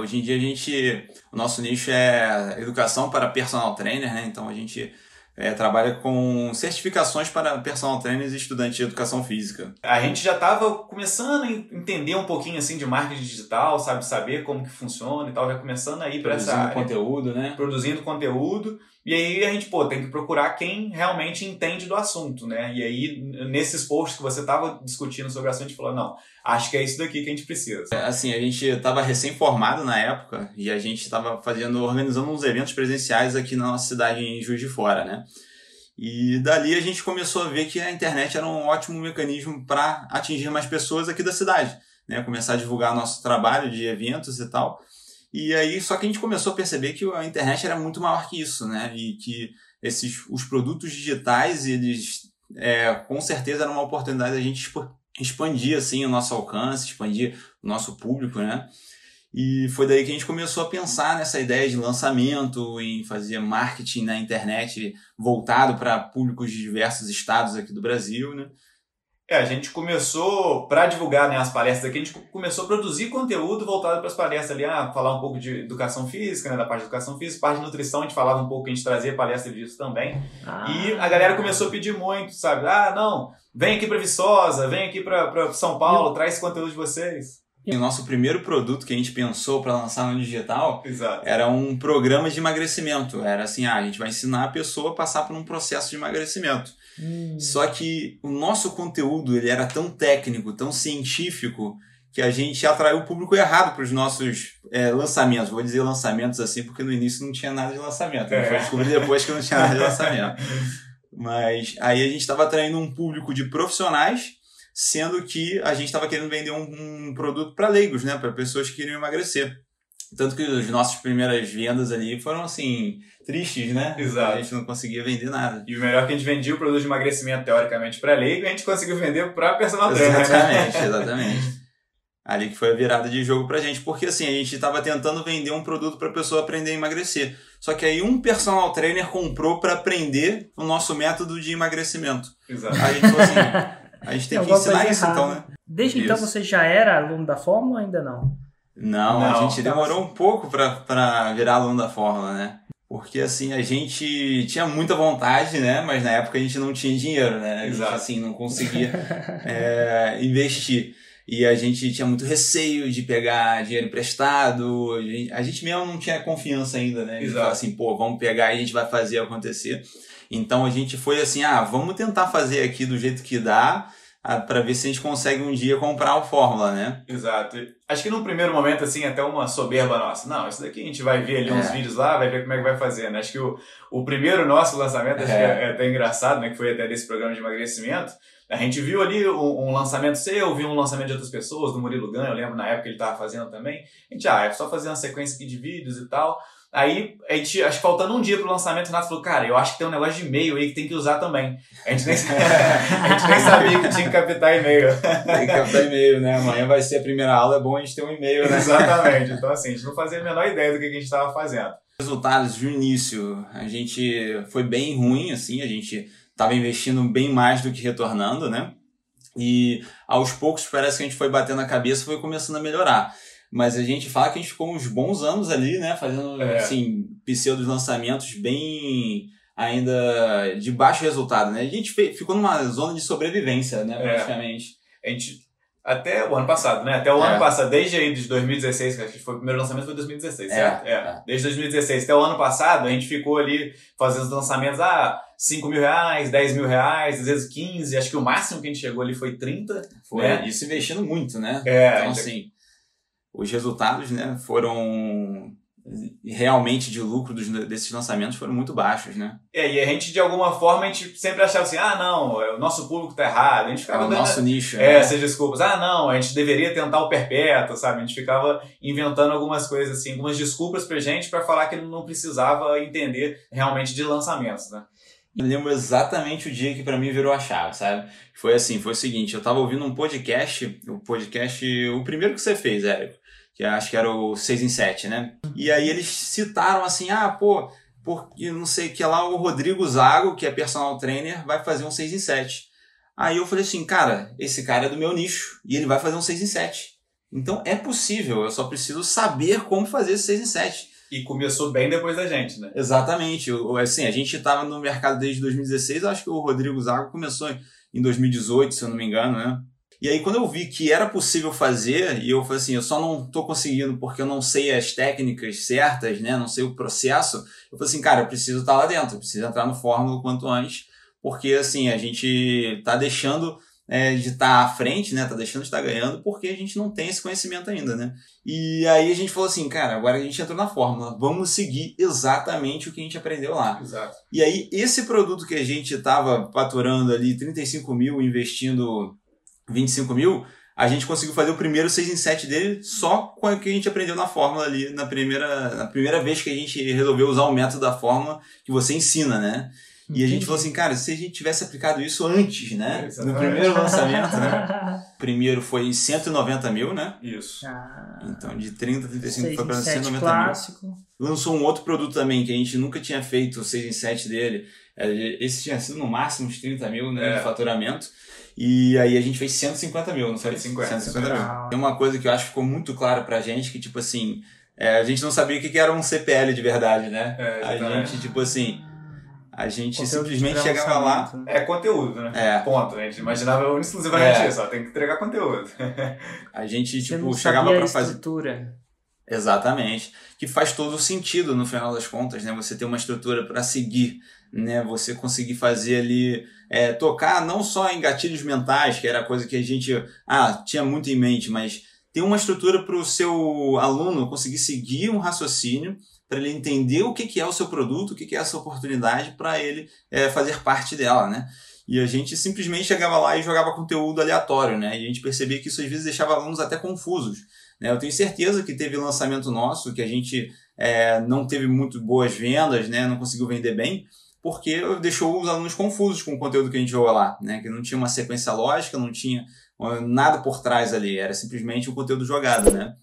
Hoje em dia a gente, o nosso nicho é educação para personal trainer, né? Então a gente é, trabalha com certificações para personal trainers e estudantes de educação física. A gente já estava começando a entender um pouquinho assim de marketing digital, sabe, saber como que funciona e tal, já começando a ir para essa área. Produzindo conteúdo, né? Produzindo conteúdo. E aí a gente, pô, tem que procurar quem realmente entende do assunto, né? E aí, nesses posts que você estava discutindo sobre o assunto, a gente falou, não, acho que é isso daqui que a gente precisa. É, assim, a gente estava recém-formado na época e a gente estava fazendo, organizando uns eventos presenciais aqui na nossa cidade em Juiz de Fora, né? E dali a gente começou a ver que a internet era um ótimo mecanismo para atingir mais pessoas aqui da cidade, né? Começar a divulgar nosso trabalho de eventos e tal. E aí, só que a gente começou a perceber que a internet era muito maior que isso, né? E que esses, os produtos digitais, eles, é, com certeza, era uma oportunidade da gente expandir, assim, o nosso alcance, expandir o nosso público, né? E foi daí que a gente começou a pensar nessa ideia de lançamento, em fazer marketing na internet voltado para públicos de diversos estados aqui do Brasil, né? É, a gente começou, para divulgar né, as palestras aqui, a gente começou a produzir conteúdo voltado para as palestras ali, ah, falar um pouco de educação física, né, da parte de educação física, parte de nutrição, a gente falava um pouco, a gente trazia palestra disso também. Ah. E a galera começou a pedir muito, sabe? Ah, não, vem aqui para Viçosa, vem aqui para São Paulo, traz conteúdo de vocês. E o nosso primeiro produto que a gente pensou para lançar no digital Exato. era um programa de emagrecimento. Era assim, ah, a gente vai ensinar a pessoa a passar por um processo de emagrecimento. Hum. Só que o nosso conteúdo ele era tão técnico, tão científico, que a gente atraiu o público errado para os nossos é, lançamentos. Vou dizer lançamentos assim, porque no início não tinha nada de lançamento. É. Foi descobrir depois que não tinha nada de lançamento. Mas aí a gente estava atraindo um público de profissionais, sendo que a gente estava querendo vender um, um produto para leigos, né? Para pessoas que queriam emagrecer. Tanto que as nossas primeiras vendas ali foram assim, tristes, né? Exato. A gente não conseguia vender nada. E o melhor é que a gente vendia o produto de emagrecimento teoricamente para leigo e a gente conseguiu vender para personal trainer. Né? Exatamente, exatamente. Ali que foi a virada de jogo pra gente, porque assim, a gente estava tentando vender um produto para a pessoa aprender a emagrecer. Só que aí um personal trainer comprou para aprender o nosso método de emagrecimento. Exato. Aí a gente falou assim, a gente tem que ensinar isso então, né? Desde então, isso. então você já era aluno da Fórmula ou ainda não? Não, não a gente demorou um pouco para virar aluno da Fórmula, né? Porque assim, a gente tinha muita vontade, né? Mas na época a gente não tinha dinheiro, né? A gente Exato. assim, não conseguia é, investir. E a gente tinha muito receio de pegar dinheiro emprestado. A gente, a gente mesmo não tinha confiança ainda, né? De falar assim, pô, vamos pegar e a gente vai fazer acontecer. Então a gente foi assim, ah, vamos tentar fazer aqui do jeito que dá para ver se a gente consegue um dia comprar o Fórmula, né? Exato. Acho que num primeiro momento, assim, até uma soberba nossa. Não, isso daqui a gente vai ver ali é. uns vídeos lá, vai ver como é que vai fazer, né? Acho que o, o primeiro nosso lançamento, acho é. que é, é até engraçado, né? Que foi até desse programa de emagrecimento. A gente viu ali um, um, lançamento seu, viu um lançamento de outras pessoas, do Murilo Ganho, eu lembro na época que ele estava fazendo também. A gente, ah, é só fazer uma sequência aqui de vídeos e tal. Aí, a gente, acho que faltando um dia pro lançamento, o Renato falou, cara, eu acho que tem um negócio de e-mail aí que tem que usar também. A gente nem, a gente nem sabia que tinha que captar e-mail. Tem que captar e-mail, né? Amanhã vai ser a primeira aula, é bom a gente ter um e-mail, né? Exatamente. Então, assim, a gente não fazia a menor ideia do que a gente estava fazendo. Resultados de início, a gente foi bem ruim, assim, a gente estava investindo bem mais do que retornando, né? E aos poucos parece que a gente foi batendo a cabeça e foi começando a melhorar. Mas a gente fala que a gente ficou uns bons anos ali, né? Fazendo, é. assim, pseudos lançamentos bem ainda de baixo resultado, né? A gente ficou numa zona de sobrevivência, né? É. Praticamente. A gente até o ano passado, né? Até o é. ano passado, desde aí de 2016, que acho que foi o primeiro lançamento foi 2016, é, certo? É. é. Desde 2016 até o ano passado, a gente ficou ali fazendo os lançamentos, ah, 5 mil reais, 10 mil reais, às vezes 15, acho que o máximo que a gente chegou ali foi 30. Foi, né? isso investindo muito, né? É, então, assim, os resultados né, foram realmente de lucro dos, desses lançamentos foram muito baixos, né? É, e a gente, de alguma forma, a gente sempre achava assim, ah, não, é, o nosso público tá errado. A gente ficava é o dando, nosso nicho. É, né? essas desculpas. Ah, não, a gente deveria tentar o perpétuo, sabe? A gente ficava inventando algumas coisas assim, algumas desculpas pra gente para falar que não precisava entender realmente de lançamentos, né? Eu lembro exatamente o dia que para mim virou a chave, sabe? Foi assim, foi o seguinte, eu tava ouvindo um podcast, o podcast, o primeiro que você fez, Érico, que acho que era o 6 em 7, né? E aí eles citaram assim, ah, pô, porque não sei que lá o Rodrigo Zago, que é personal trainer, vai fazer um 6 em 7. Aí eu falei assim, cara, esse cara é do meu nicho e ele vai fazer um 6 em 7. Então é possível, eu só preciso saber como fazer esse 6 em 7. E começou bem depois da gente, né? Exatamente. Assim, a gente estava no mercado desde 2016, acho que o Rodrigo Zago começou em 2018, se eu não me engano, né? E aí, quando eu vi que era possível fazer, e eu falei assim, eu só não estou conseguindo porque eu não sei as técnicas certas, né? Não sei o processo. Eu falei assim, cara, eu preciso estar lá dentro, eu preciso entrar no Fórmula o quanto antes, porque assim, a gente está deixando é, de estar tá à frente, né? Tá deixando de estar tá ganhando porque a gente não tem esse conhecimento ainda, né? E aí a gente falou assim, cara, agora a gente entrou na fórmula, vamos seguir exatamente o que a gente aprendeu lá. Exato. E aí, esse produto que a gente estava faturando ali 35 mil, investindo 25 mil, a gente conseguiu fazer o primeiro 6 em 7 dele só com o que a gente aprendeu na fórmula ali, na primeira, na primeira vez que a gente resolveu usar o método da fórmula que você ensina, né? E a gente falou assim, cara, se a gente tivesse aplicado isso antes, né? É, no primeiro lançamento, né? primeiro foi 190 mil, né? Isso. Ah, então de 30 a 35 foi para 190 clássico. mil. Lançou um outro produto também que a gente nunca tinha feito o 6 em 7 dele. É, esse tinha sido no máximo uns 30 mil né, é. de faturamento. E aí a gente fez 150 mil, não foi? 150, 150 mil. Tem uma coisa que eu acho que ficou muito clara pra gente, que tipo assim, é, a gente não sabia o que era um CPL de verdade, né? É, a gente, tipo assim, a gente conteúdo simplesmente chegava lá. Né? É conteúdo, né? É. Ponto. A gente imaginava exclusivamente é. isso, ó, tem que entregar conteúdo. a gente, Você tipo, chegava pra fazer. estrutura. Exatamente. Que faz todo o sentido no final das contas, né? Você ter uma estrutura para seguir, né? Você conseguir fazer ali é, tocar não só em gatilhos mentais, que era coisa que a gente ah, tinha muito em mente, mas ter uma estrutura para o seu aluno conseguir seguir um raciocínio, para ele entender o que, que é o seu produto, o que, que é essa oportunidade, para ele é, fazer parte dela, né? E a gente simplesmente chegava lá e jogava conteúdo aleatório, né? E a gente percebia que isso às vezes deixava alunos até confusos. Né? Eu tenho certeza que teve lançamento nosso que a gente é, não teve muito boas vendas, né? Não conseguiu vender bem, porque deixou os alunos confusos com o conteúdo que a gente jogou lá, né? Que não tinha uma sequência lógica, não tinha nada por trás ali, era simplesmente o conteúdo jogado, né?